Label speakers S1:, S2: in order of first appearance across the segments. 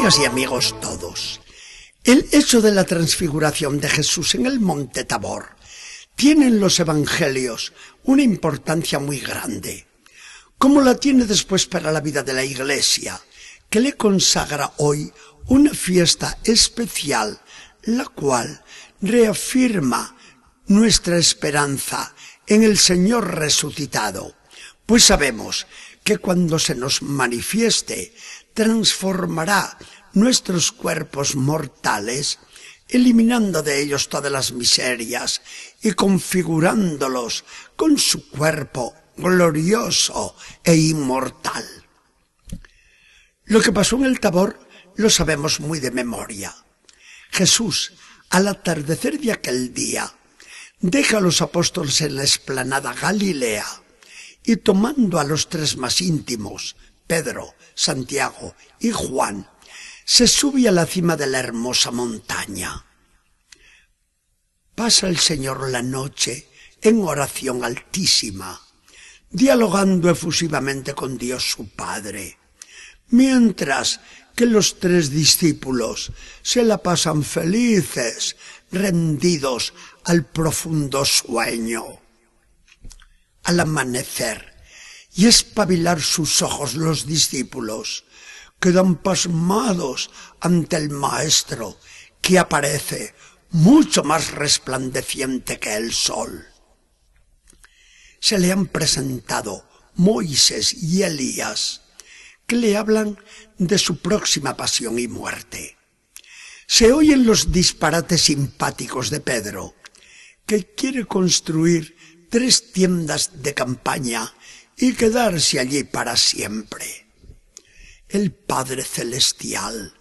S1: Amigas y amigos todos, el hecho de la transfiguración de Jesús en el monte Tabor tiene en los evangelios una importancia muy grande, como la tiene después para la vida de la Iglesia, que le consagra hoy una fiesta especial, la cual reafirma nuestra esperanza en el Señor resucitado, pues sabemos que cuando se nos manifieste transformará nuestros cuerpos mortales, eliminando de ellos todas las miserias y configurándolos con su cuerpo glorioso e inmortal. Lo que pasó en el Tabor lo sabemos muy de memoria. Jesús, al atardecer de aquel día, deja a los apóstoles en la esplanada Galilea y tomando a los tres más íntimos, Pedro, Santiago y Juan, se sube a la cima de la hermosa montaña. Pasa el Señor la noche en oración altísima, dialogando efusivamente con Dios su Padre, mientras que los tres discípulos se la pasan felices, rendidos al profundo sueño. Al amanecer y espabilar sus ojos los discípulos, quedan pasmados ante el Maestro que aparece mucho más resplandeciente que el sol. Se le han presentado Moisés y Elías, que le hablan de su próxima pasión y muerte. Se oyen los disparates simpáticos de Pedro, que quiere construir tres tiendas de campaña y quedarse allí para siempre. El Padre Celestial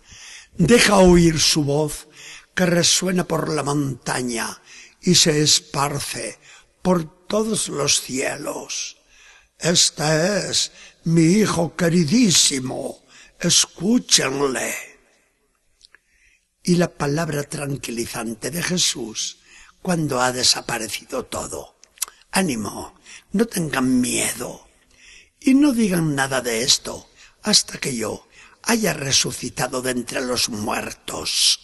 S1: deja oír su voz que resuena por la montaña y se esparce por todos los cielos. Este es mi Hijo queridísimo, escúchenle. Y la palabra tranquilizante de Jesús cuando ha desaparecido todo. Ánimo, no tengan miedo. Y no digan nada de esto hasta que yo haya resucitado de entre los muertos.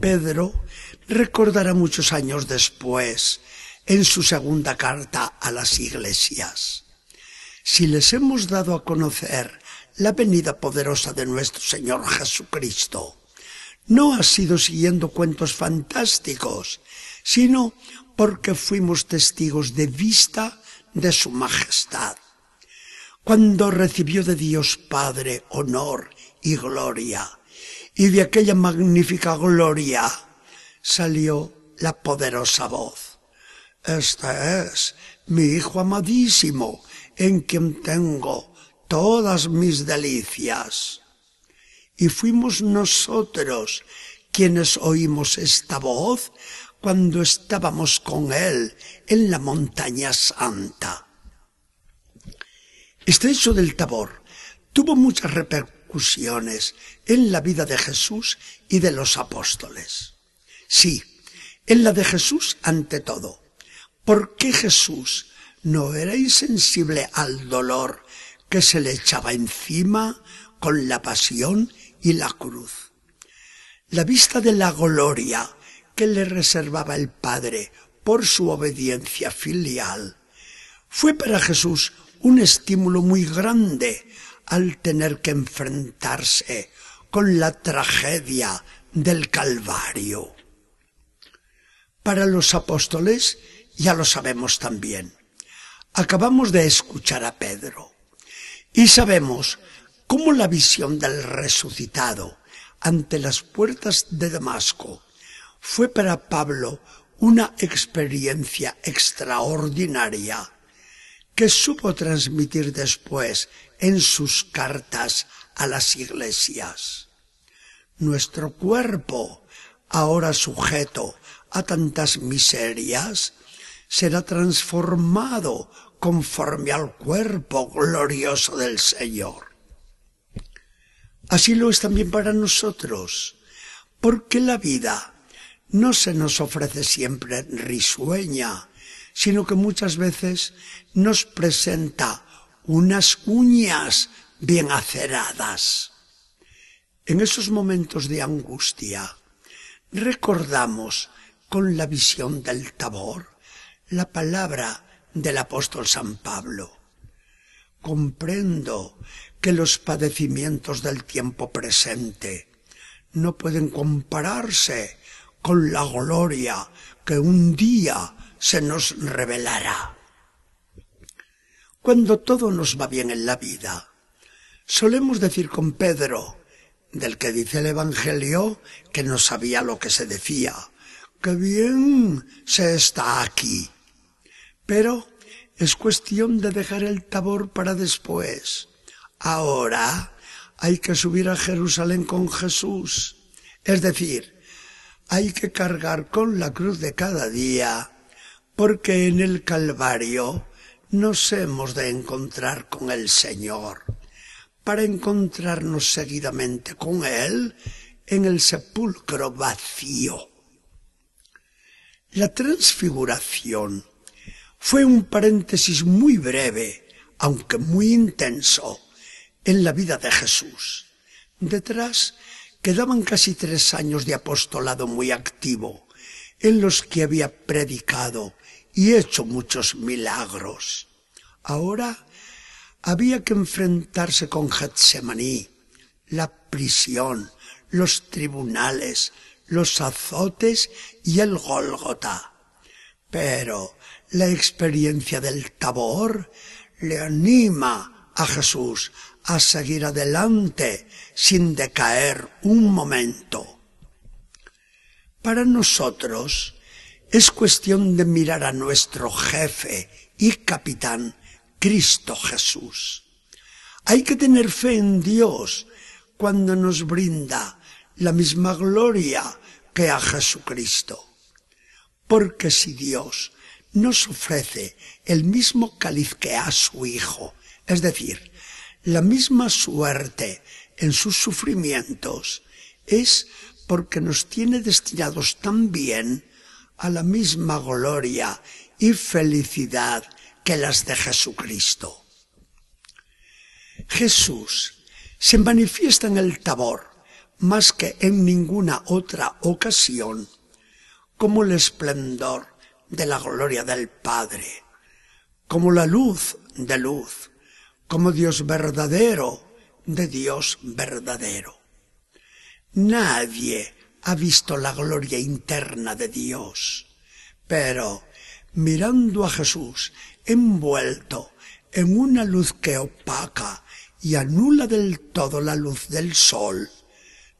S1: Pedro recordará muchos años después, en su segunda carta a las iglesias. Si les hemos dado a conocer la venida poderosa de nuestro Señor Jesucristo, no ha sido siguiendo cuentos fantásticos, sino porque fuimos testigos de vista de su majestad. Cuando recibió de Dios Padre honor y gloria, y de aquella magnífica gloria salió la poderosa voz. Este es mi Hijo amadísimo, en quien tengo todas mis delicias. Y fuimos nosotros quienes oímos esta voz cuando estábamos con Él en la montaña santa. Hecho del Tabor tuvo muchas repercusiones en la vida de Jesús y de los apóstoles. Sí, en la de Jesús ante todo, porque Jesús no era insensible al dolor que se le echaba encima con la pasión y la cruz. La vista de la gloria que le reservaba el Padre por su obediencia filial, fue para Jesús un estímulo muy grande al tener que enfrentarse con la tragedia del Calvario. Para los apóstoles, ya lo sabemos también, acabamos de escuchar a Pedro y sabemos cómo la visión del resucitado ante las puertas de Damasco fue para Pablo una experiencia extraordinaria que supo transmitir después en sus cartas a las iglesias. Nuestro cuerpo, ahora sujeto a tantas miserias, será transformado conforme al cuerpo glorioso del Señor. Así lo es también para nosotros, porque la vida no se nos ofrece siempre risueña, sino que muchas veces nos presenta unas uñas bien aceradas. En esos momentos de angustia, recordamos con la visión del tabor la palabra del apóstol San Pablo. Comprendo que los padecimientos del tiempo presente no pueden compararse con la gloria que un día se nos revelará. Cuando todo nos va bien en la vida, solemos decir con Pedro, del que dice el Evangelio que no sabía lo que se decía, que bien se está aquí. Pero es cuestión de dejar el tabor para después. Ahora hay que subir a Jerusalén con Jesús. Es decir, hay que cargar con la cruz de cada día, porque en el Calvario nos hemos de encontrar con el Señor, para encontrarnos seguidamente con Él en el sepulcro vacío. La transfiguración fue un paréntesis muy breve, aunque muy intenso, en la vida de Jesús. Detrás quedaban casi tres años de apostolado muy activo, en los que había predicado y hecho muchos milagros. Ahora había que enfrentarse con Getsemaní, la prisión, los tribunales, los azotes y el Gólgota. Pero la experiencia del Tabor le anima a Jesús a seguir adelante sin decaer un momento. Para nosotros es cuestión de mirar a nuestro jefe y capitán, Cristo Jesús. Hay que tener fe en Dios cuando nos brinda la misma gloria que a Jesucristo. Porque si Dios nos ofrece el mismo cáliz que a su Hijo, es decir, la misma suerte en sus sufrimientos, es porque nos tiene destinados también a la misma gloria y felicidad que las de Jesucristo. Jesús se manifiesta en el tabor más que en ninguna otra ocasión como el esplendor de la gloria del Padre, como la luz de luz, como Dios verdadero de Dios verdadero. Nadie ha visto la gloria interna de Dios, pero mirando a Jesús envuelto en una luz que opaca y anula del todo la luz del sol,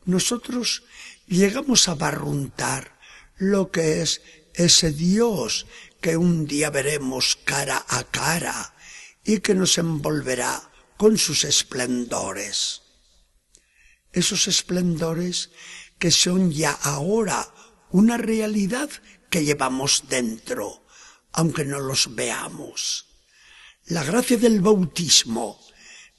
S1: nosotros llegamos a barruntar lo que es ese Dios que un día veremos cara a cara y que nos envolverá con sus esplendores. Esos esplendores que son ya ahora una realidad que llevamos dentro, aunque no los veamos. La gracia del bautismo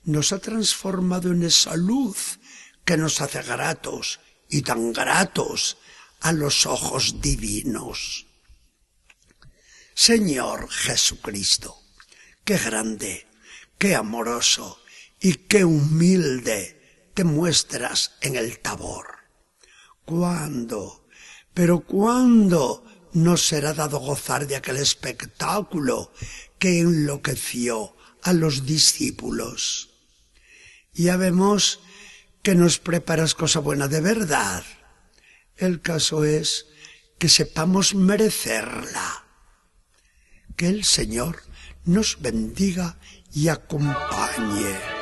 S1: nos ha transformado en esa luz que nos hace gratos y tan gratos a los ojos divinos. Señor Jesucristo, qué grande, qué amoroso y qué humilde te muestras en el tabor. ¿Cuándo? Pero ¿cuándo nos será dado gozar de aquel espectáculo que enloqueció a los discípulos? Ya vemos que nos preparas cosa buena de verdad. El caso es que sepamos merecerla. Que el Señor nos bendiga y acompañe.